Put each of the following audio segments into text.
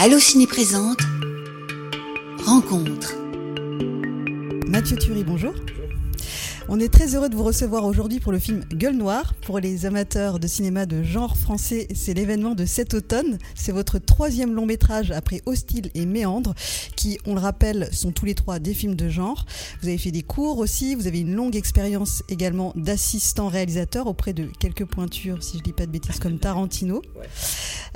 Allociné présente Rencontre. Mathieu Thury, bonjour. On est très heureux de vous recevoir aujourd'hui pour le film Gueule Noire. Pour les amateurs de cinéma de genre français, c'est l'événement de cet automne. C'est votre troisième long métrage après Hostile et Méandre, qui, on le rappelle, sont tous les trois des films de genre. Vous avez fait des cours aussi, vous avez une longue expérience également d'assistant réalisateur auprès de quelques pointures, si je dis pas de bêtises, comme Tarantino.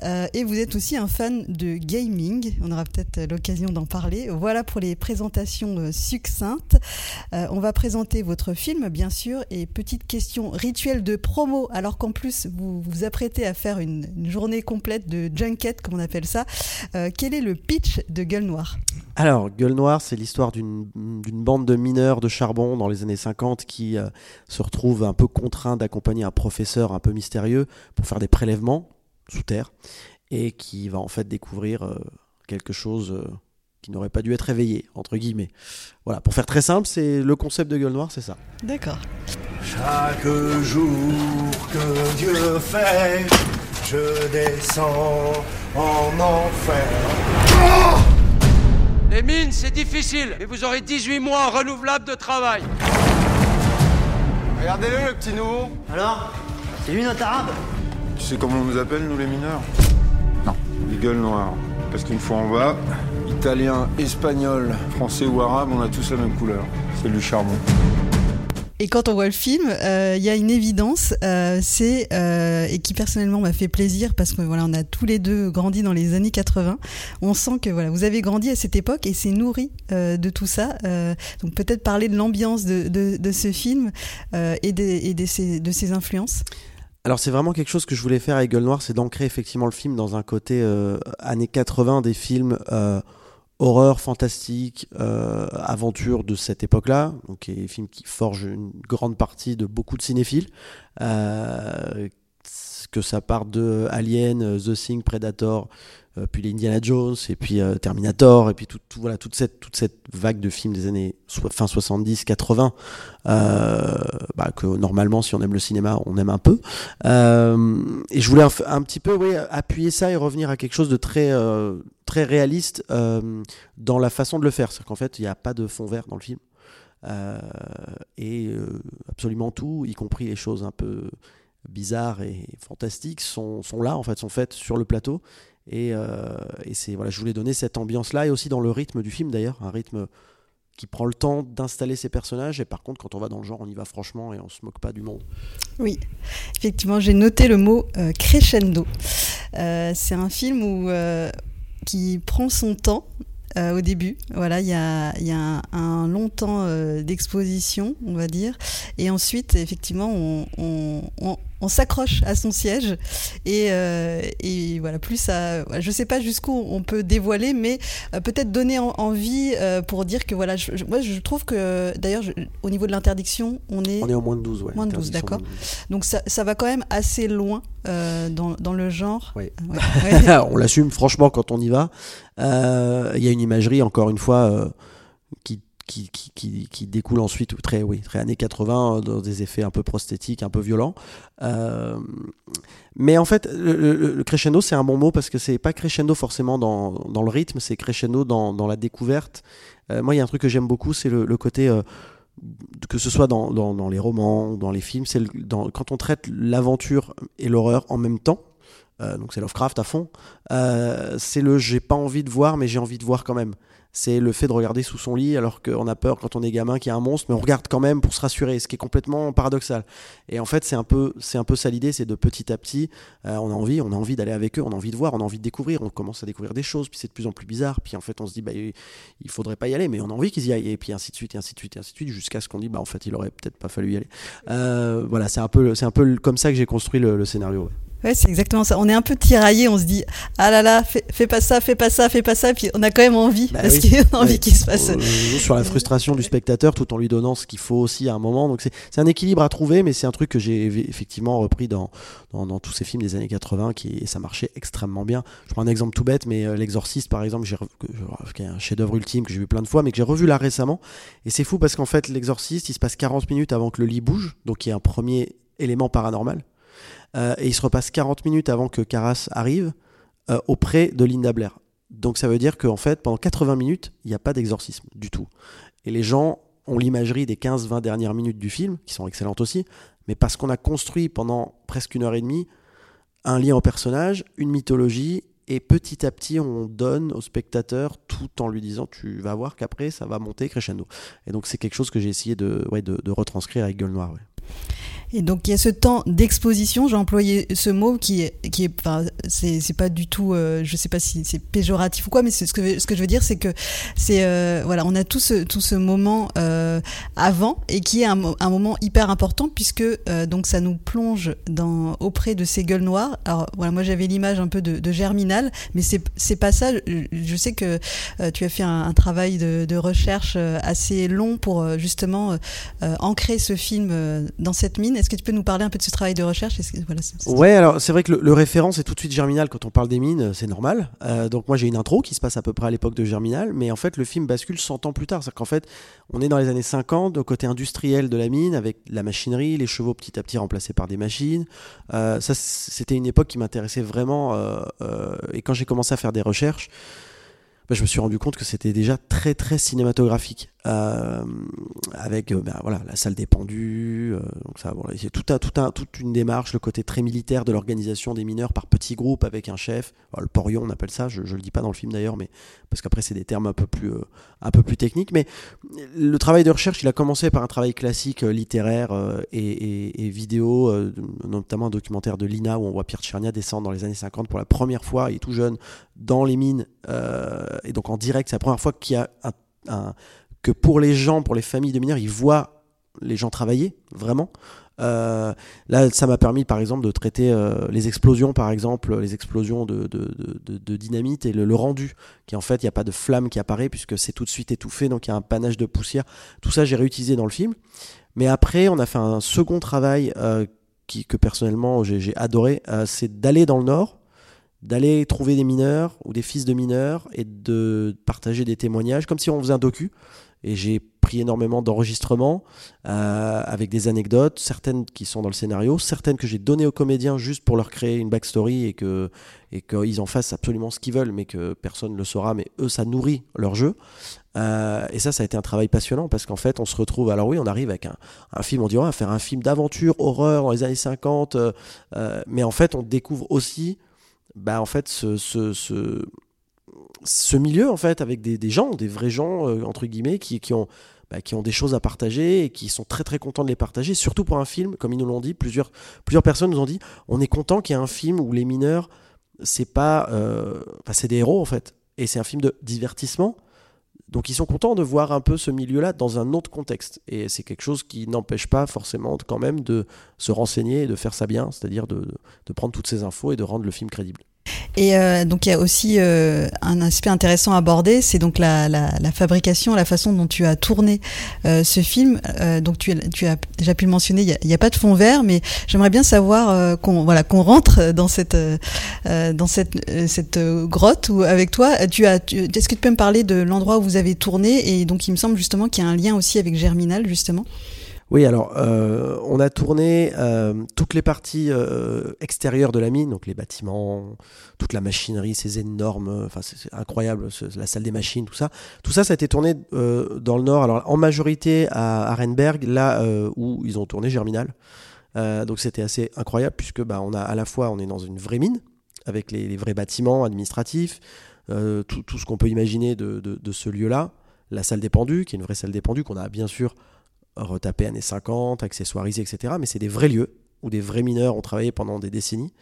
Euh, et vous êtes aussi un fan de gaming. On aura peut-être l'occasion d'en parler. Voilà pour les présentations euh, succinctes. Euh, on va présenter votre film, bien sûr, et petite question rituelle de promo, alors qu'en plus vous vous apprêtez à faire une, une, journée complète de junket, comme on appelle ça. Euh, quel est le pitch de Gueule Noire? Alors, Gueule Noire, c'est l'histoire d'une bande de mineurs de charbon dans les années 50 qui euh, se retrouvent un peu contraints d'accompagner un professeur un peu mystérieux pour faire des prélèvements sous terre et qui va en fait découvrir euh, quelque chose qui n'aurait pas dû être réveillé, entre guillemets. Voilà, pour faire très simple, c'est le concept de Gueule Noire, c'est ça. D'accord. Chaque jour que Dieu fait, je descends en enfer. Les mines, c'est difficile, et vous aurez 18 mois renouvelables de travail. Regardez-le, le petit nouveau. Alors C'est lui notre arabe? Tu sais comment on nous appelle, nous les mineurs? Non. Les gueules noires. Parce qu'une fois en bas, italien, espagnol, français ou arabe, on a tous la même couleur. C'est du charbon. Et quand on voit le film, il euh, y a une évidence, euh, c'est euh, et qui personnellement m'a fait plaisir parce que voilà, on a tous les deux grandi dans les années 80. On sent que voilà, vous avez grandi à cette époque et c'est nourri de tout ça. donc peut-être parler de l'ambiance de, de, de, ce film et de, ses, de ses influences. Alors c'est vraiment quelque chose que je voulais faire avec Gueule Noire, c'est d'ancrer effectivement le film dans un côté années 80 des films horreur, fantastique, euh, aventure de cette époque-là, donc films qui forgent une grande partie de beaucoup de cinéphiles. Euh, que ça parte de Alien, The Thing, Predator, euh, puis les Indiana Jones, et puis euh, Terminator, et puis tout, voilà, toute, cette, toute cette vague de films des années fin 70, 80, euh, bah, que normalement, si on aime le cinéma, on aime un peu. Et je voulais un, petit peu oui, appuyer ça et revenir à quelque chose de très, très réaliste dans la façon de le faire. C'est qu'en fait, il n'y a pas de fond vert dans le film. et absolument tout, y compris les choses un peu bizarres et fantastiques, sont, sont là, en fait, sont faites sur le plateau. Et, euh, et c'est voilà, je voulais donner cette ambiance-là et aussi dans le rythme du film d'ailleurs, un rythme qui prend le temps d'installer ses personnages et par contre quand on va dans le genre on y va franchement et on se moque pas du monde. Oui, effectivement j'ai noté le mot euh, crescendo. Euh, c'est un film où, qui prend son temps au début. Voilà, il y a, y a un, long temps d'exposition, on va dire. Et ensuite, effectivement, on, on s'accroche à son siège. Et, euh, et voilà, plus ça. Je sais pas jusqu'où on peut dévoiler, mais euh, peut-être donner en, envie euh, pour dire que voilà, je, je, moi je trouve que d'ailleurs, au niveau de l'interdiction, on est. On est au moins de 12, ouais. Moins de 12, d'accord. Donc ça, ça va quand même assez loin dans, dans le genre. Oui. Ouais. Ouais. on l'assume franchement quand on y va. Il y a une imagerie, encore une fois, qui qui, découle ensuite très, oui, très années 80 dans des effets un peu prosthétiques, un peu violents. Euh, mais en fait, le, crescendo, c'est un bon mot parce que c'est pas crescendo forcément dans, dans le rythme, c'est crescendo dans, dans, la découverte. Euh, moi, il y a un truc que j'aime beaucoup, c'est le, côté. Euh, que ce soit dans, dans, les romans ou dans les films, c'est quand on traite l'aventure et l'horreur en même temps, euh, donc c'est Lovecraft à fond, euh, c'est le j'ai pas envie de voir mais j'ai envie de voir quand même c'est le fait de regarder sous son lit alors qu'on a peur quand on est gamin qu'il y a un monstre, mais on regarde quand même pour se rassurer, ce qui est complètement paradoxal. Et en fait, c'est un peu, c'est un peu ça l'idée, c'est de petit à petit, euh, on a envie, on a envie d'aller avec eux, on a envie de voir, on a envie de découvrir, on commence à découvrir des choses, puis c'est de plus en plus bizarre, puis en fait on se dit bah il faudrait pas y aller, mais on a envie qu'ils y aillent, et puis ainsi de suite, et ainsi de suite, et ainsi de suite, jusqu'à ce qu'on dit bah en fait il aurait peut-être pas fallu y aller. Euh, voilà, c'est un peu, c'est un peu comme ça que j'ai construit le, scénario. Ouais, c'est exactement ça. On est un peu tiraillé, on se dit ah là là, fais, fais, pas ça, fais pas ça, fais pas ça, puis on a quand même envie bah parce oui. qu'on a envie oui. qu'il se passe. Sur la frustration du spectateur, tout en lui donnant ce qu'il faut aussi à un moment. Donc c'est un équilibre à trouver, mais c'est un truc que j'ai effectivement repris dans, dans, dans, tous ces films des années 80 qui et ça marchait extrêmement bien. Je prends un exemple tout bête, mais euh, L'Exorciste par exemple, j'ai qui est un chef-d'œuvre ultime que j'ai vu plein de fois, mais que j'ai revu là récemment. Et c'est fou parce qu'en fait L'Exorciste, il se passe 40 minutes avant que le lit bouge, donc il y a un premier élément paranormal. Euh, et il se repasse 40 minutes avant que Caras arrive euh, auprès de Linda Blair. Donc ça veut dire qu'en fait, pendant 80 minutes, il n'y a pas d'exorcisme du tout. Et les gens ont l'imagerie des 15-20 dernières minutes du film, qui sont excellentes aussi, mais parce qu'on a construit pendant presque une heure et demie un lien au personnage, une mythologie, et petit à petit on donne au spectateur tout en lui disant tu vas voir qu'après ça va monter crescendo. Et donc c'est quelque chose que j'ai essayé de, de, retranscrire avec Gueule Noire. Et donc il y a ce temps d'exposition, j'ai employé ce mot qui est, qui est, enfin, c'est, c'est pas du tout, euh, je sais pas si c'est péjoratif ou quoi, mais c'est ce que ce que je veux dire, c'est que c'est euh, voilà, on a tout ce tout ce moment euh, avant et qui est un, moment hyper important puisque euh, donc ça nous plonge dans auprès de ces gueules noires. Alors voilà, moi j'avais l'image un peu de, de Germinal, mais c'est c'est pas ça. Je sais que euh, tu as fait un, un travail de, de, recherche euh, assez long pour justement ancrer ce film dans cette mine. Est-ce que tu peux nous parler un peu de ce travail de recherche? Voilà. Ouais, alors c'est vrai que le, le référent c'est tout de suite Germinal quand on parle des mines, c'est normal. Euh, donc moi j'ai une intro qui se passe à peu près à l'époque de Germinal, mais en fait le film bascule 100 ans plus tard. C'est qu'en fait on est dans les années 50, au côté industriel de la mine, avec la machinerie, les chevaux petit à petit remplacés par des machines. Euh, ça c'était une époque qui m'intéressait vraiment. Euh, et quand j'ai commencé à faire des recherches, bah, je me suis rendu compte que c'était déjà très très cinématographique. Euh, avec ben, voilà la salle des pendus euh, donc ça c'est tout un, tout toute une démarche le côté très militaire de l'organisation des mineurs par petits groupes avec un chef. Le porion on appelle ça je, je le dis pas dans le film d'ailleurs mais parce qu'après c'est des termes un peu plus euh, un techniques. Mais le travail de recherche il a commencé par un travail classique littéraire et, vidéo notamment un documentaire de Lina où on voit Pierre Tchernia descendre dans les années 50 pour la première fois. Il est tout jeune dans les mines et donc en direct c'est la première fois qu'il y a que pour les gens, pour les familles de mineurs, ils voient les gens travailler, vraiment. Euh, là, ça m'a permis, par exemple, de traiter euh, les explosions, par exemple, les explosions de, dynamite et le, rendu, qui en fait, il n'y a pas de flamme qui apparaît puisque c'est tout de suite étouffé, donc il y a un panache de poussière. Tout ça, j'ai réutilisé dans le film. Mais après, on a fait un second travail euh, que personnellement j'ai adoré, euh, c'est d'aller dans le nord, d'aller trouver des mineurs ou des fils de mineurs et de partager des témoignages, comme si on faisait un docu et j'ai pris énormément d'enregistrements euh, avec des anecdotes, certaines qui sont dans le scénario, certaines que j'ai données aux comédiens juste pour leur créer une backstory et que et qu'ils en fassent absolument ce qu'ils veulent, mais que personne ne le saura, mais eux ça nourrit leur jeu. Euh, et ça, ça a été un travail passionnant parce qu'en fait, on se retrouve. Alors oui, on arrive avec un, film, on on va faire un film d'aventure, horreur dans les années 50, euh, mais en fait, on découvre aussi, bah en fait, ce, ce, ce milieu en fait avec des, des gens, des vrais gens euh, entre guillemets qui, qui ont bah, qui ont des choses à partager et qui sont très très contents de les partager. Surtout pour un film, comme ils nous l'ont dit, plusieurs plusieurs personnes nous ont dit, on est content qu'il y ait un film où les mineurs c'est pas, euh, c'est des héros en fait, et c'est un film de divertissement. Donc ils sont contents de voir un peu ce milieu-là dans un autre contexte. Et c'est quelque chose qui n'empêche pas forcément quand même de se renseigner et de faire ça bien, c'est-à-dire de, prendre toutes ces infos et de rendre le film crédible. Et euh, donc il y a aussi euh, un aspect intéressant à aborder, c'est donc la, la, la, fabrication, la façon dont tu as tourné euh, ce film. Euh, donc tu, tu as déjà pu le mentionner, il n'y a, a, pas de fond vert, mais j'aimerais bien savoir euh, qu'on voilà qu'on rentre dans cette euh, dans cette cette grotte où avec toi, tu as. Est-ce que tu peux me parler de l'endroit où vous avez tourné? Et donc il me semble justement qu'il y a un lien aussi avec Germinal justement. Oui, alors euh, on a tourné euh, toutes les parties euh, extérieures de la mine, donc les bâtiments, toute la machinerie, ces énormes, enfin c'est incroyable, la salle des machines, tout ça. Tout ça, ça a été tourné dans le nord, alors en majorité à Arenberg, là où ils ont tourné Germinal. Donc c'était assez incroyable puisque bah, on a à la fois on est dans une vraie mine avec les, vrais bâtiments administratifs, tout, ce qu'on peut imaginer de, de, de ce lieu-là, la salle des pendus, qui est une vraie salle des pendus qu'on a bien sûr retapé années 50, accessoirisé, etc. Mais c'est des vrais lieux où des vrais mineurs ont travaillé pendant des décennies.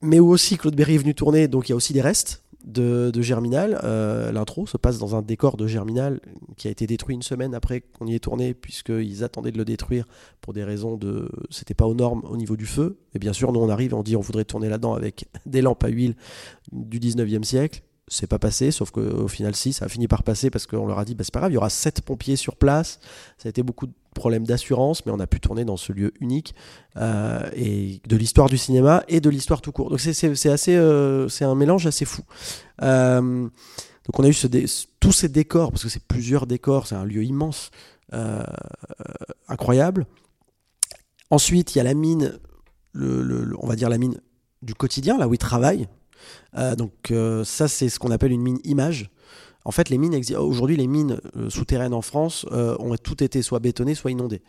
Mais où aussi Claude Berry est venu tourner, donc il y a aussi des restes de, Germinal. Euh, L'intro se passe dans un décor de Germinal qui a été détruit une semaine après qu'on y ait tourné, puisqu'ils attendaient de le détruire pour des raisons de. C'était pas aux normes au niveau du feu. Et bien sûr, nous on arrive on dit on voudrait tourner là-dedans avec des lampes à huile du 19e siècle c'est pas passé, sauf qu'au final, si, ça a fini par passer parce qu'on leur a dit, bah, c'est pas grave, il y aura sept pompiers sur place. Ça a été beaucoup de problèmes d'assurance, mais on a pu tourner dans ce lieu unique euh, et de l'histoire du cinéma et de l'histoire tout court. Donc c'est assez, euh, c'est un mélange assez fou. Euh, donc on a eu tous ces décors, parce que c'est plusieurs décors, c'est un lieu immense, incroyable. Ensuite, il y a la mine, on va dire la mine du quotidien, là où ils travaillent donc euh, ça, c'est ce qu'on appelle une mine image. En fait, aujourd'hui, les mines euh, souterraines en France euh, ont toutes été soit bétonnées, soit inondées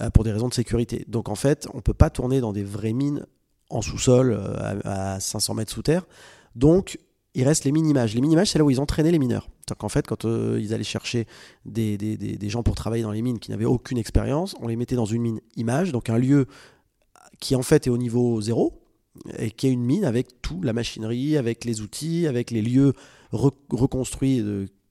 euh, pour des raisons de sécurité. Donc en fait, on peut pas tourner dans des vraies mines en sous-sol euh, à, à 500 mètres sous terre. Donc il reste les mines images. Les mines images, c'est là où ils entraînaient les mineurs. Donc en fait, quand euh, ils allaient chercher des- des gens pour travailler dans les mines qui n'avaient aucune expérience, on les mettait dans une mine image, donc un lieu qui en fait est au niveau zéro et qui est une mine avec tout, la machinerie, avec les outils, avec les lieux re- reconstruits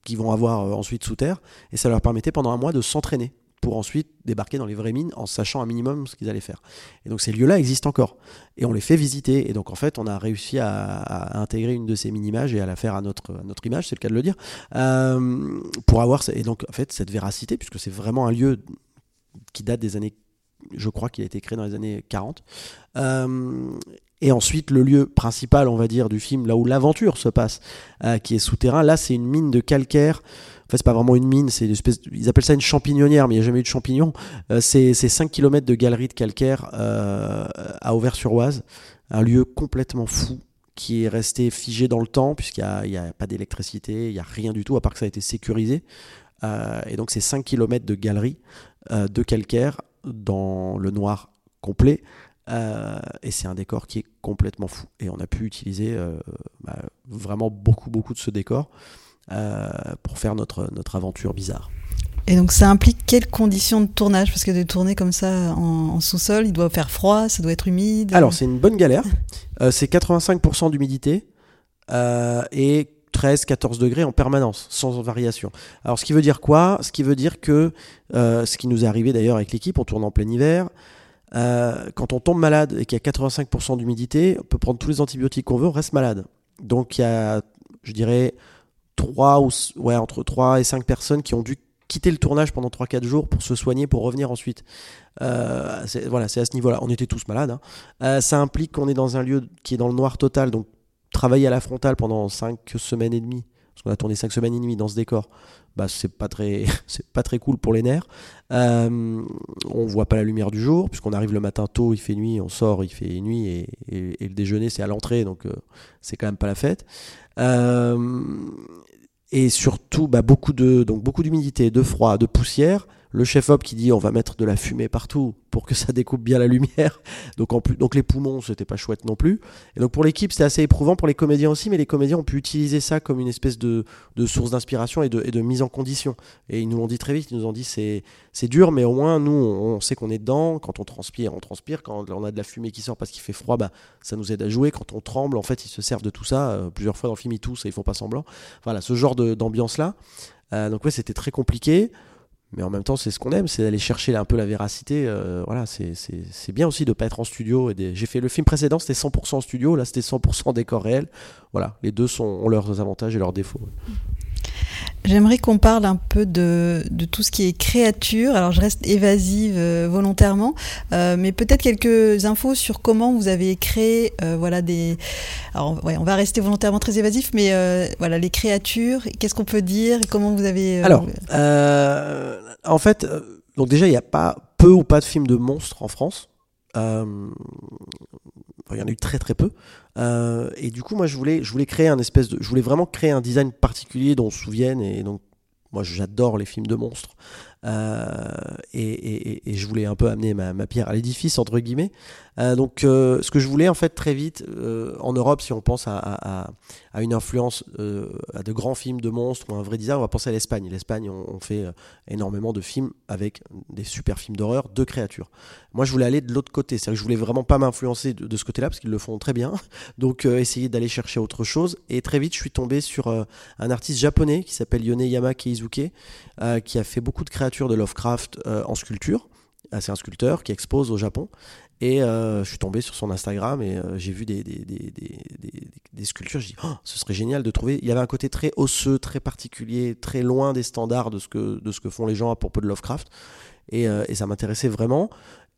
qu'ils vont avoir euh, ensuite sous terre. Et ça leur permettait pendant un mois de s'entraîner pour ensuite débarquer dans les vraies mines en sachant un minimum ce qu'ils allaient faire. Et donc ces lieux-là existent encore. Et on les fait visiter. Et donc en fait, on a réussi à, intégrer une de ces mini-images et à la faire à notre, notre image, c'est le cas de le dire, euh, pour avoir... Et donc en fait, cette véracité, puisque c'est vraiment un lieu qui date des années... Je crois qu'il a été créé dans les années 40. Euh, et ensuite, le lieu principal, on va dire, du film, là où l'aventure se passe, euh, qui est souterrain, là, c'est une mine de calcaire. En fait, c'est pas vraiment une mine, c'est une espèce. Ils appellent ça une champignonnière, mais il n'y a jamais eu de champignons. Euh, c'est c'est 5 km de galerie de calcaire euh, à Auvers-sur-Oise, un lieu complètement fou qui est resté figé dans le temps, puisqu'il n'y a, a pas d'électricité, il n'y a rien du tout, à part que ça a été sécurisé. Euh, et donc, c'est 5 km de galerie de calcaire dans le noir complet. Euh, et c'est un décor qui est complètement fou. Et on a pu utiliser euh, bah, vraiment beaucoup, beaucoup de ce décor euh, pour faire notre, notre aventure bizarre. Et donc ça implique quelles conditions de tournage? Parce que de tourner comme ça en, en sous-sol, il doit faire froid, ça doit être humide. Alors, c'est une bonne galère. C'est 85% d'humidité et 13-14 degrés en permanence, sans variation. Alors, ce qui veut dire quoi? Ce qui veut dire que, ce qui nous est arrivé d'ailleurs avec l'équipe, on tourne en plein hiver. Euh, quand on tombe malade et qu'il y a 85% d'humidité, on peut prendre tous les antibiotiques qu'on veut, on reste malade. Donc, il y a, je dirais, 3 ou, ouais, entre 3 et 5 personnes qui ont dû quitter le tournage pendant 3-4 jours pour se soigner, pour revenir ensuite. Euh, voilà, c'est à ce niveau-là. On était tous malades. hein. Euh, ça implique qu'on est dans un lieu qui est dans le noir total, donc travailler à la frontale pendant 5 semaines et demie, parce qu'on a tourné 5 semaines et demie dans ce décor, bah, c'est pas très, pas très cool pour les nerfs. Euh, on voit pas la lumière du jour, puisqu'on arrive le matin tôt, il fait nuit, on sort, il fait nuit, et, le déjeuner c'est à l'entrée, donc euh, c'est quand même pas la fête. Euh, et surtout bah, beaucoup d'humidité, de froid, de poussière. Le chef op qui dit on va mettre de la fumée partout pour que ça découpe bien la lumière. Donc en plus donc les poumons c'était pas chouette non plus. Et donc pour l'équipe c'était assez éprouvant pour les comédiens aussi, mais les comédiens ont pu utiliser ça comme une espèce de, source d'inspiration et de, mise en condition. Et ils nous l'ont dit très vite, ils nous ont dit c'est dur, mais au moins nous on, sait qu'on est dedans. Quand on transpire, on transpire. Quand on a de la fumée qui sort parce qu'il fait froid, bah ça nous aide à jouer. Quand on tremble, en fait ils se servent de tout ça. Euh, plusieurs fois dans le film ils toussent et ils font pas semblant. Voilà ce genre de- d'ambiance là. Euh, donc ouais c'était très compliqué. Mais en même temps, c'est ce qu'on aime, c'est d'aller chercher un peu la véracité. euh, voilà, c'est- bien aussi de pas être en studio. J'ai fait le film précédent, c'était 100% en studio, là c'était 100% décor réel. Voilà, les deux ont leurs avantages et leurs défauts. J'aimerais qu'on parle un peu de, de tout ce qui est créature. Alors je reste évasive euh, volontairement, euh, mais peut-être quelques infos sur comment vous avez créé, euh, voilà des. Alors ouais, on va rester volontairement très évasif, mais euh, voilà les créatures. Qu'est-ce qu'on peut dire? Comment vous avez. euh, Alors, en fait, donc déjà, il n'y a pas peu ou pas de films de monstres en France. Il y en a eu très très peu. Euh, et du coup, moi, je voulais, je voulais créer un espèce de, je voulais vraiment créer un design particulier dont on se souvienne. Et donc, moi, j'adore les films de monstres. Euh, et, je voulais un peu amener ma pierre à l'édifice entre guillemets. Euh, donc, euh, ce que je voulais en fait très vite euh, en Europe, si on pense à, à- à- une influence à de grands films de monstres ou un vrai design, on va penser à l'Espagne. L'Espagne, on, on fait énormément de films avec des super films d'horreur de créatures. Moi, je voulais aller de l'autre côté, c'est-à-dire que je voulais vraiment pas m'influencer de, ce côté-là parce qu'ils le font très bien. Donc, essayer d'aller chercher autre chose. Et très vite, je suis tombé sur un artiste japonais qui s'appelle Yoneyama Keizuke, euh, qui a fait beaucoup de créatures de Lovecraft euh, en sculpture. Ah, c'est un sculpteur qui expose au Japon. Et euh, je suis tombé sur son Instagram et euh, j'ai vu des, des, des, des, sculptures. Je dis, oh, ce serait génial de trouver. Il y avait un côté très osseux, très particulier, très loin des standards de ce que, de ce que font les gens à propos de Lovecraft. Et, euh, ça m'intéressait vraiment.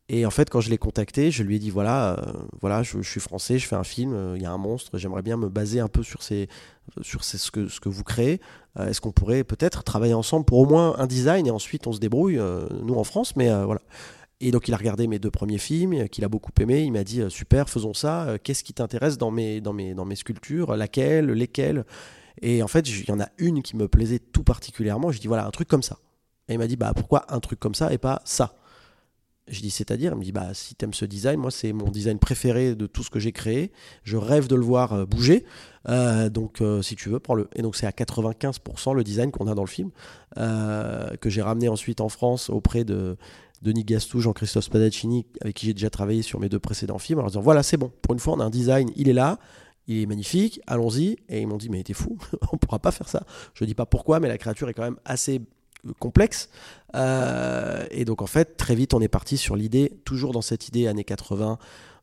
Et en fait, quand je l'ai contacté, je lui ai dit voilà, voilà, je, je suis français, je fais un film, il y a un monstre, j'aimerais bien me baser un peu sur ces, sur ces- ce que ce que vous créez. Est-ce qu'on pourrait peut-être travailler ensemble pour au moins un design et ensuite on se débrouille, nous en France, mais voilà. Et donc il a regardé mes deux premiers films, qu'il a beaucoup aimé. Il m'a dit super, faisons ça. Qu'est-ce qui t'intéresse dans mes, dans, mes, dans mes sculptures? Laquelle? Lesquelles? Et en fait, il y en a une qui me plaisait tout particulièrement. Je dis voilà, un truc comme ça. Et il m'a dit bah pourquoi un truc comme ça et pas ça? Je dis c'est-à-dire, il me dit bah si t'aimes ce design, moi c'est mon design préféré de tout ce que j'ai créé. Je rêve de le voir euh, bouger. Euh, donc euh, si tu veux, prends-le. Et donc c'est à 95% le design qu'on a dans le film que j'ai ramené ensuite en France auprès de Denis Gastou, Jean-Christophe Spadaccini, avec qui j'ai déjà travaillé sur mes deux précédents films, en leur disant voilà c'est bon. Pour une fois on a un design, il est là. Il est magnifique, allons-y. Et ils m'ont dit, mais t'es fou, on pourra pas faire ça. Je dis pas pourquoi, mais la créature est quand même assez complexe. Euh, et donc en fait, très vite, on est parti sur l'idée, toujours dans cette idée années 80,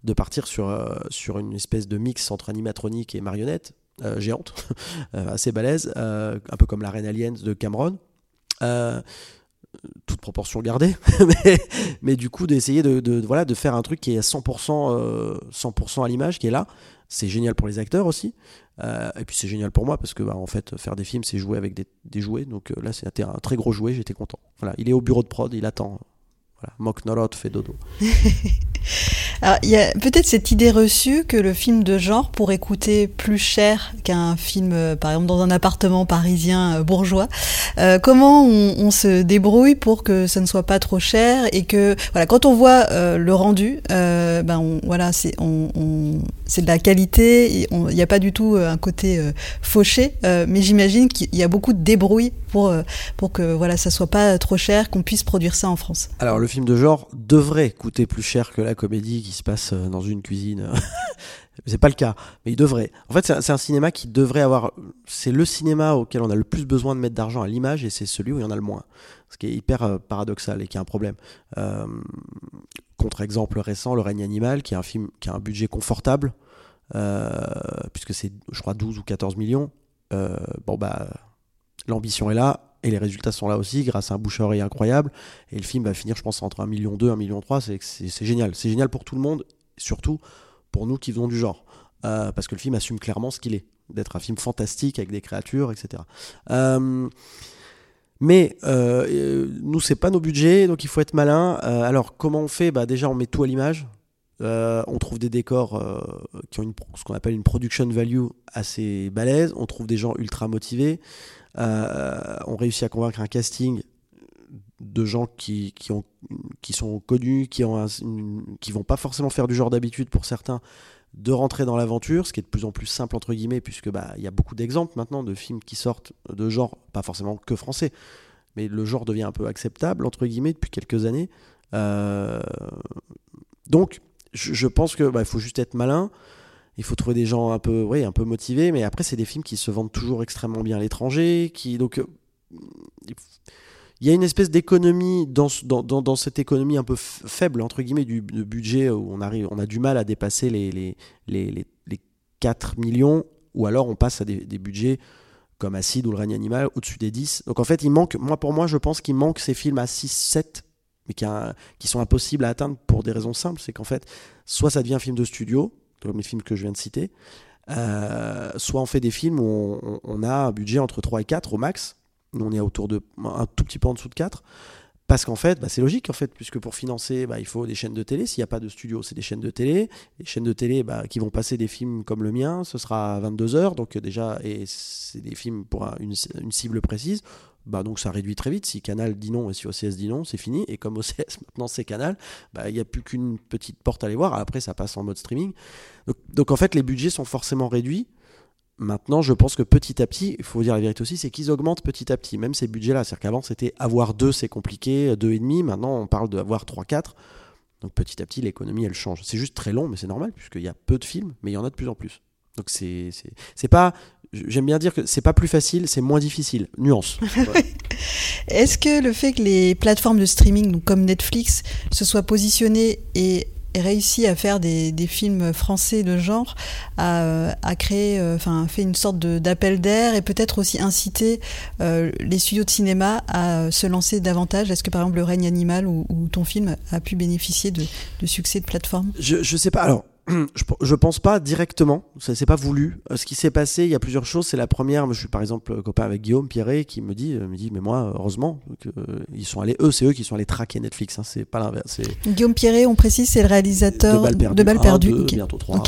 de partir sur, euh, sur une espèce de mix entre animatronique et marionnette euh, géante, assez balèze, un peu comme la Reine Aliens de Cameron. Toute proportion gardée, mais, du coup d'essayer de, voilà, de faire un truc qui est à 100%, 100 à l'image, qui est là, c'est génial pour les acteurs aussi. Euh, et puis c'est génial pour moi parce que bah, en fait faire des films c'est jouer avec des, jouets. Donc euh, là c'était un très gros jouet, j'étais content. Voilà, il est au bureau de prod, il attend. Voilà, Mock Nolot fait dodo. Alors, il y a peut-être cette idée reçue que le film de genre pourrait coûter plus cher qu'un film, euh, par exemple, dans un appartement parisien bourgeois. Euh, comment on, se débrouille pour que ça ne soit pas trop cher et que, voilà, quand on voit euh, le rendu, euh, ben voilà, c'est on c'est de la qualité. Il n'y a pas du tout un côté fauché, mais j'imagine qu'il y a beaucoup de débrouille pour pour que voilà, ça soit pas trop cher, qu'on puisse produire ça en France. Alors le film de genre devrait coûter plus cher que la comédie qui se passe dans une cuisine. c'est pas le cas, mais il devrait. En fait, c'est un, un, cinéma qui devrait avoir. C'est le cinéma auquel on a le plus besoin de mettre d'argent à l'image et c'est celui où il y en a le moins. Ce qui est hyper euh, paradoxal et qui est un problème. Euh, Contre-exemple récent, Le règne animal, qui est un film qui a un budget confortable, euh, puisque c'est, je crois, 12 ou 14 millions. Bon, bah, l'ambition est là. Et les résultats sont là aussi, grâce à un bouche incroyable. Et le film va finir, je pense, entre 1,2 million, 1,3 million. C'est génial. C'est génial pour tout le monde, surtout pour nous qui venons du genre. Parce que le film assume clairement ce qu'il est, d'être un film fantastique avec des créatures, etc. Euh, mais euh, nous, c'est pas nos budgets, donc il faut être malin. Euh, alors, comment on fait? Bah, Déjà, on met tout à l'image. Euh, on trouve des décors qui ont une, ce qu'on appelle une production value assez balèze. On trouve des gens ultra motivés. on réussit à convaincre un casting de gens qui, qui, ont, qui sont connus, qui, ont qui vont pas forcément faire du genre d'habitude pour certains, de rentrer dans l'aventure, ce qui est de plus en plus simple entre guillemets, puisque bah il y a beaucoup d'exemples maintenant de films qui sortent de genre, pas forcément que français, mais le genre devient un peu acceptable entre guillemets depuis quelques années. Euh... Donc, je, pense que bah, il faut juste être malin. Il faut trouver des gens un peu, oui, un peu motivés, mais après c'est des films qui se vendent toujours extrêmement bien à l'étranger, qui donc euh, il y a une espèce d'économie dans, cette économie un peu faible entre guillemets du, budget où on a du mal à dépasser les, les, les, les, les 4 millions ou alors on passe à des, budgets comme Acide ou le règne animal au-dessus des 10 donc en fait il manque moi pour moi je pense qu'il manque ces films à 6 7 mais qui sont impossibles à atteindre pour des raisons simples. C'est qu'en fait soit ça devient un film de studio comme les films que je viens de citer euh, soit on fait des films où on, on a un budget entre 3 et 4 au max on est autour de un tout petit peu en dessous de 4. Parce qu'en fait, bah, c'est logique en fait, puisque pour financer, bah, il faut des chaînes de télé. S'il n'y a pas de studio, c'est des chaînes de télé. Les chaînes de télé bah, qui vont passer des films comme le mien, ce sera à 22h, donc déjà, et c'est des films pour un, une, cible précise. Donc ça réduit très vite. Si Canal dit non et si OCS dit non, c'est fini. Et comme OCS maintenant c'est Canal, il n'y a plus qu'une petite porte à aller voir. Après, ça passe en mode streaming. Donc en fait, les budgets sont forcément réduits. Maintenant, je pense que petit à petit, il faut dire la vérité aussi, c'est qu'ils augmentent petit à petit, même ces budgets-là. C'est-à-dire qu'avant, c'était avoir deux, c'est compliqué, deux et demi. Maintenant, on parle d'avoir trois, quatre. Donc petit à petit, l'économie, elle change. C'est juste très long, mais c'est normal, puisqu'il y a peu de films, mais il y en a de plus en plus. Donc c'est pas j'aime bien dire que c'est pas plus facile, c'est moins difficile. Nuance. Est-ce que le fait que les plateformes de streaming, donc comme Netflix, se soient positionnées et réussi à faire des, des, films français de genre, à, à créer, enfin, fait une sorte d'appel d'air et peut-être aussi inciter euh, les studios de cinéma à se lancer davantage. Est-ce que par exemple Le règne animal ou, ou, ton film a pu bénéficier de, de succès de plateforme? Je, je sais pas. Alors je, je pense pas directement, ça c'est pas voulu. Euh, Ce qui s'est passé, il y a plusieurs choses. C'est la première, je suis par exemple copain avec Guillaume Pierret qui me dit, euh, me dit mais moi, heureusement, que, euh, ils sont allés, eux, c'est eux qui sont allés traquer Netflix, hein, c'est pas l'inverse. Guillaume Pierret, on précise, c'est le réalisateur de balles perdues, de un, deux, Ok. bientôt trois.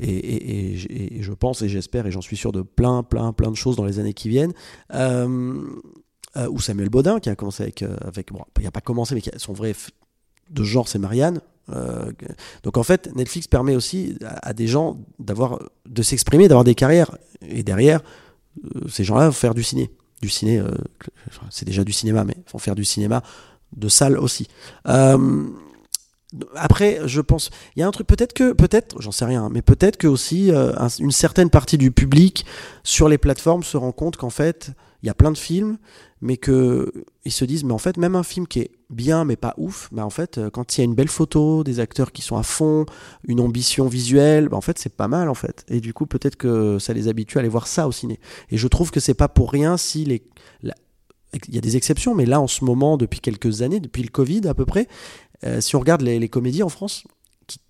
Et, et- et j- et je pense et j'espère et j'en suis sûr de plein, plein, plein de choses dans les années qui viennent. Euh, euh, ou Samuel Baudin qui a commencé avec, euh, avec bon, il n'a pas commencé, mais qui a- son vrai de genre c'est Marianne. Euh, donc en fait, Netflix permet aussi à, des gens d'avoir, de s'exprimer, d'avoir des carrières. Et derrière, euh, ces gens-là vont faire du ciné. Du ciné, euh, c'est déjà du cinéma, mais vont faire du cinéma de salle aussi. Après, je pense, il y a un truc, peut-être que, peut-être, j'en sais rien, mais peut-être que aussi un- une certaine partie du public sur les plateformes se rend compte qu'en fait, il y a plein de films, mais que ils se disent, mais en fait, même un film qui est bien mais pas ouf, bah en fait, euh, quand il y a une belle photo, des acteurs qui sont à fond, une ambition visuelle, bah en fait, c'est pas mal en fait. Et du coup, peut-être que ça les habitue à aller voir ça au ciné. Et je trouve que c'est pas pour rien si les, il y a des exceptions, mais là, en ce moment, depuis quelques années, depuis le Covid à peu près, euh, si on regarde les, comédies en France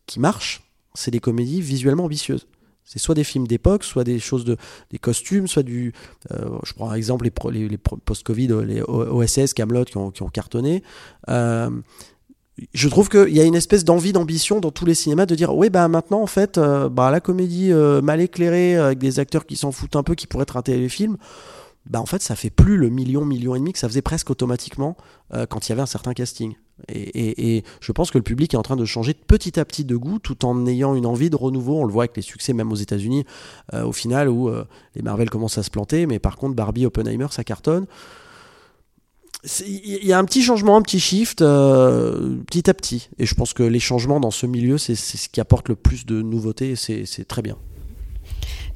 qui marchent, c'est des comédies visuellement ambitieuses. C'est soit des films d'époque, soit des choses de des costumes, soit du. euh, je prends un exemple les, post-Covid, les OSS, Camelot qui ont, cartonné. Euh, je trouve qu'il y a une espèce d'envie, d'ambition dans tous les cinémas de dire oui, bah maintenant en fait, euh, bah, la comédie mal éclairée avec des acteurs qui s'en foutent un peu, qui pourraient être un téléfilm, bah en fait ça fait plus le million, million et demi que ça faisait presque automatiquement quand il y avait un certain casting. Et, et- je pense que le public est en train de changer petit à petit de goût tout en ayant une envie de renouveau. On le voit avec les succès même aux États-Unis euh, au final où euh, les Marvel commencent à se planter, mais par contre Barbie, Oppenheimer, ça cartonne. Il y a un petit changement, un petit shift euh, petit à petit. Et je pense que les changements dans ce milieu, c'est ce qui apporte le plus de nouveautés et c'est très bien.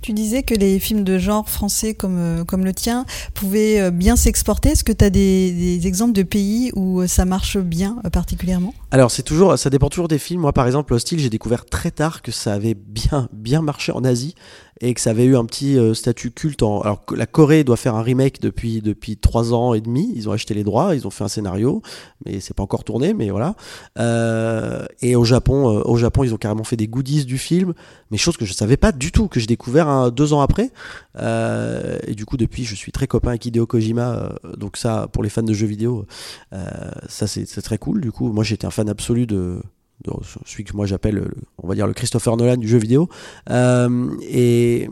Tu disais que les films de genre français comme, euh, comme le tien pouvaient euh, bien s'exporter. Est-ce que tu as des, des exemples de pays où euh, ça marche bien particulièrement? Alors c'est toujours, ça dépend toujours des films. Moi par exemple Hostile, j'ai découvert très tard que ça avait bien bien marché en Asie et que ça avait eu un petit euh, statut culte. En... Alors la Corée doit faire un remake depuis depuis trois ans et demi. Ils ont acheté les droits, ils ont fait un scénario, mais c'est pas encore tourné. Mais voilà. Euh, et au Japon, euh, au Japon, ils ont carrément fait des goodies du film, mais chose que je savais pas du tout, que j'ai découvert deux ans après. Euh, et du coup depuis, je suis très copain avec Hideo Kojima. euh, donc ça, pour les fans de jeux vidéo, ça c'est très cool. Du coup, moi j'étais un fan absolu de, celui que moi j'appelle, le- on va dire le Christopher Nolan du jeu vidéo. Euh, et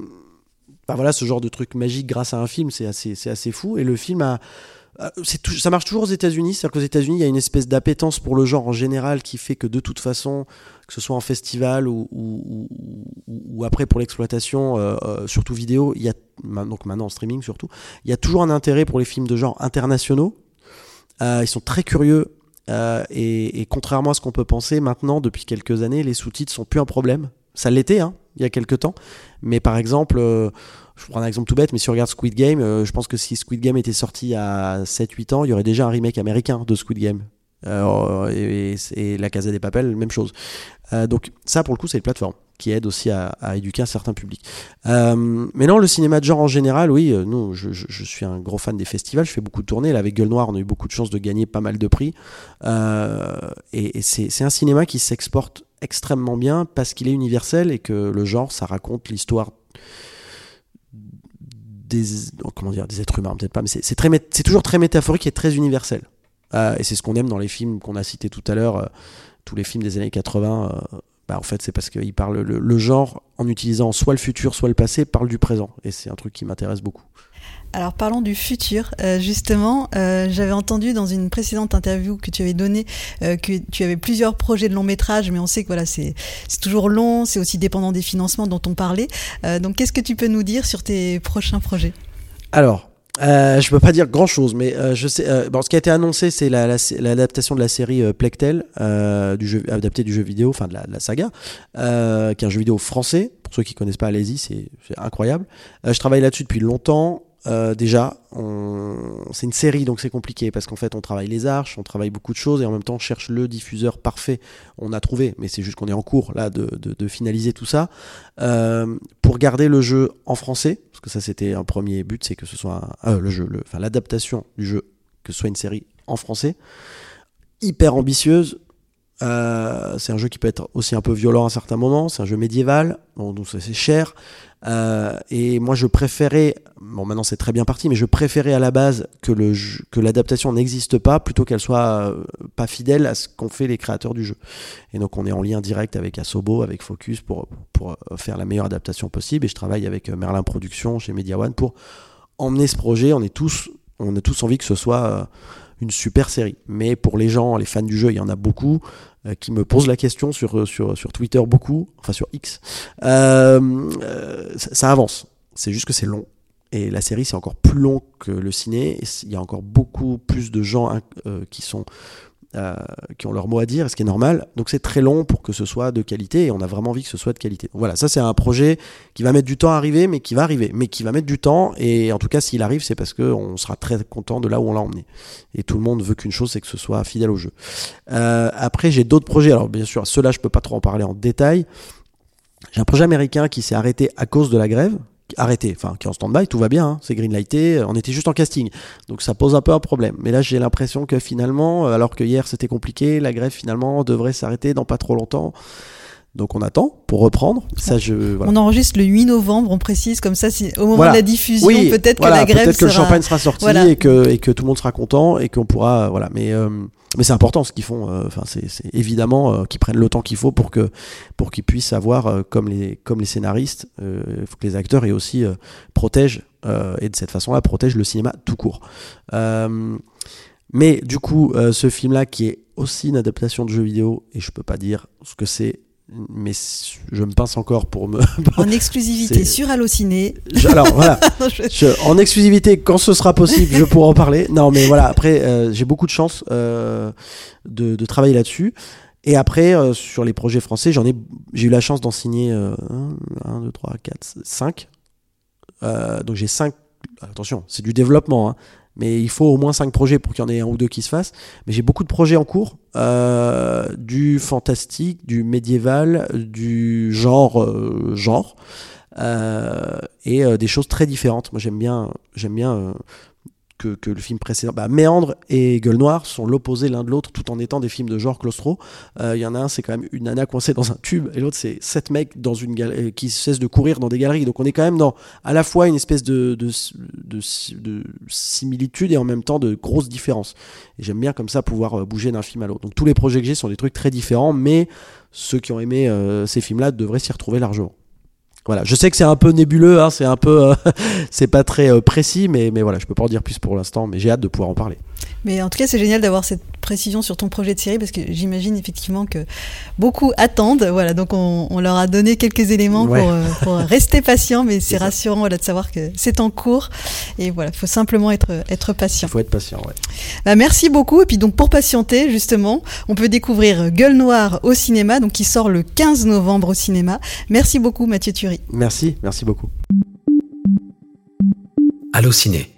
bah voilà, ce genre de truc magique grâce à un film, c'est assez, c'est assez fou. Et le film a tout- ça marche toujours aux États-Unis, c'est-à-dire qu'aux États-Unis, il y a une espèce d'appétence pour le genre en général qui fait que de toute façon, que ce soit en festival ou, après pour l'exploitation, euh, euh, surtout vidéo, il y a donc maintenant en streaming surtout, il y a toujours un intérêt pour les films de genre internationaux. Ils sont très curieux euh, et, contrairement à ce qu'on peut penser, maintenant depuis quelques années, les sous-titres sont plus un problème. Ça l'était, hein, il y a quelques temps, mais par exemple. euh, je prends un exemple tout bête, mais si on regarde Squid Game, euh, je pense que si Squid Game était sorti à 7-8 ans, il y aurait déjà un remake américain de Squid Game. Et, et La Casa des Papel, même chose. Donc ça, pour le coup, c'est les plateformes qui aident aussi à, éduquer un certain public. Euh, mais non, le cinéma de genre en général, oui, euh, nous, je, suis un gros fan des festivals, je fais beaucoup de tournées. Là, avec Gueule Noire, on a eu beaucoup de chance de gagner pas mal de prix. Euh, et c'est un cinéma qui s'exporte extrêmement bien parce qu'il est universel et que le genre, ça raconte l'histoire des comment dire des êtres humains peut-être pas mais c'est toujours très métaphorique et très universel et c'est ce qu'on aime dans les films qu'on a cités tout à l'heure tous les films des années 80 euh, bah, en fait c'est parce qu'ils parlent le, le genre en utilisant soit le futur soit le passé parle du présent et c'est un truc qui m'intéresse beaucoup Alors parlons du futur. Euh, justement, euh, j'avais entendu dans une précédente interview que tu avais donnée euh, que tu avais plusieurs projets de long métrage, mais on sait que voilà, c'est toujours long, c'est aussi dépendant des financements dont on parlait. Donc qu'est-ce que tu peux nous dire sur tes prochains projets? Alors, euh, je peux pas dire grand chose, mais euh, je sais. euh, bon, ce qui a été annoncé, c'est la- la- l'adaptation de la série euh, Plectel, euh, du jeu, adapté du jeu vidéo, enfin de la, de la saga, euh, qui est un jeu vidéo français. Pour ceux qui connaissent pas, allez-y, c'est incroyable. Je travaille là-dessus depuis longtemps. Euh, déjà, c'est une série, donc c'est compliqué parce qu'en fait, on travaille les arches, on travaille beaucoup de choses et en même temps, on cherche le diffuseur parfait. On a trouvé, mais c'est juste qu'on est en cours là de, finaliser tout ça Euh, pour garder le jeu en français, parce que ça, c'était un premier but, c'est que ce soit euh, le jeu, enfin l'adaptation du jeu, que ce soit une série en français, hyper ambitieuse. Euh, c'est un jeu qui peut être aussi un peu violent à certains moments. C'est un jeu médiéval, donc c'est cher. Euh, et moi, je préférais, bon, maintenant c'est très bien parti, mais je préférais à la base que l'adaptation n'existe pas plutôt qu'elle soit euh, pas fidèle à ce qu'ont fait les créateurs du jeu. Et donc, on est en lien direct avec Asobo, avec Focus pour faire la meilleure adaptation possible. Et je travaille avec Merlin Productions chez Media One pour emmener ce projet. On est tous, on a tous envie que ce soit une super série. Mais pour les gens, les fans du jeu, il y en a beaucoup euh, qui me posent la question sur, sur, sur Twitter, beaucoup, enfin sur X. Euh, euh, ça, avance. C'est juste que c'est long. Et la série, c'est encore plus long que le ciné. Il y a encore beaucoup plus de gens hein, euh, qui sont euh, qui ont leur mot à dire, ce qui est normal. Donc c'est très long pour que ce soit de qualité et on a vraiment envie que ce soit de qualité. Voilà, ça c'est un projet qui va mettre du temps à arriver, mais qui va arriver, mais qui va mettre du temps. Et en tout cas, s'il arrive, c'est parce qu'on sera très content de là où on l'a emmené. Et tout le monde veut qu'une chose, c'est que ce soit fidèle au jeu. Euh, après, j'ai d'autres projets. Alors bien sûr, ceux-là, je peux pas trop en parler en détail. J'ai un projet américain qui s'est arrêté à cause de la grève. Arrêté, enfin qui est en stand-by, tout va bien, hein, c'est greenlighté, on était juste en casting, donc ça pose un peu un problème. Mais là j'ai l'impression que finalement, euh, alors que hier c'était compliqué, la grève finalement devrait s'arrêter dans pas trop longtemps. Donc on attend pour reprendre. Ça je voilà. On enregistre le 8 novembre, on précise, comme ça, si, au moment Voilà. de la diffusion, Oui, peut-être voilà, que la grève peut-être que le sera- champagne sera sorti Voilà. et que et que tout le monde sera content et qu'on pourra voilà. Mais euh, mais c'est important ce qu'ils font. euh, Enfin c'est c'est évidemment euh, qu'ils prennent le temps qu'il faut pour que pour qu'ils puissent avoir comme les comme les scénaristes. Il faut que les acteurs et aussi protègent et de cette façon-là protègent le cinéma tout court. Mais du coup, ce film-là qui est aussi une adaptation de jeu vidéo et je peux pas dire ce que c'est. Mais je me pince encore pour me. en exclusivité sur Allociné. Je- Alors voilà, je- en exclusivité, quand ce sera possible, je pourrai en parler. Non, mais voilà, après, euh, j'ai beaucoup de chance euh, de, de travailler là-dessus. Et après, euh, sur les projets français, j'en ai, j'ai eu la chance d'en signer 1, 2, 3, 4, 5. donc j'ai 5. Attention, c'est du développement, hein, mais il faut au moins 5 projets pour qu'il y en ait un ou deux qui se fassent. Mais j'ai beaucoup de projets en cours, euh, du fantastique, du médiéval, du genre, euh, genre. Euh, et des choses très différentes. Moi, j'aime bien, j'aime bien que, que le film précédent, bah, Méandre et Gueule Noire sont l'opposé l'un de l'autre, tout en étant des films de genre claustro. Euh, Il y en a un, c'est quand même une nana coincée dans un tube, et l'autre, c'est sept mecs dans une gal- euh, qui cessent de courir dans des galeries. Donc, on est quand même dans à la fois une espèce de, de, de, de similitude et en même temps de grosses différences. Et j'aime bien comme ça pouvoir euh, bouger d'un film à l'autre. Donc, tous les projets que j'ai sont des trucs très différents, mais ceux qui ont aimé ces films-là devraient s'y retrouver largement. Voilà, je sais que c'est un peu nébuleux, hein, c'est un peu, euh, c'est pas très euh, précis, mais, mais voilà, je peux pas en dire plus pour l'instant, mais j'ai hâte de pouvoir en parler. Mais en tout cas, c'est génial d'avoir cette précision sur ton projet de série parce que j'imagine effectivement que beaucoup attendent. Voilà, donc on, on leur a donné quelques éléments Ouais. pour, euh, pour rester patient, mais c'est rassurant voilà, de savoir que c'est en cours. Et voilà, il faut simplement être, être patient. Il faut être patient, ouais. Bah, merci beaucoup. Et puis donc pour patienter, justement, on peut découvrir Gueule Noire au cinéma, donc qui sort le 15 novembre au cinéma. Merci beaucoup Mathieu Thury. Merci, merci beaucoup. Allociné,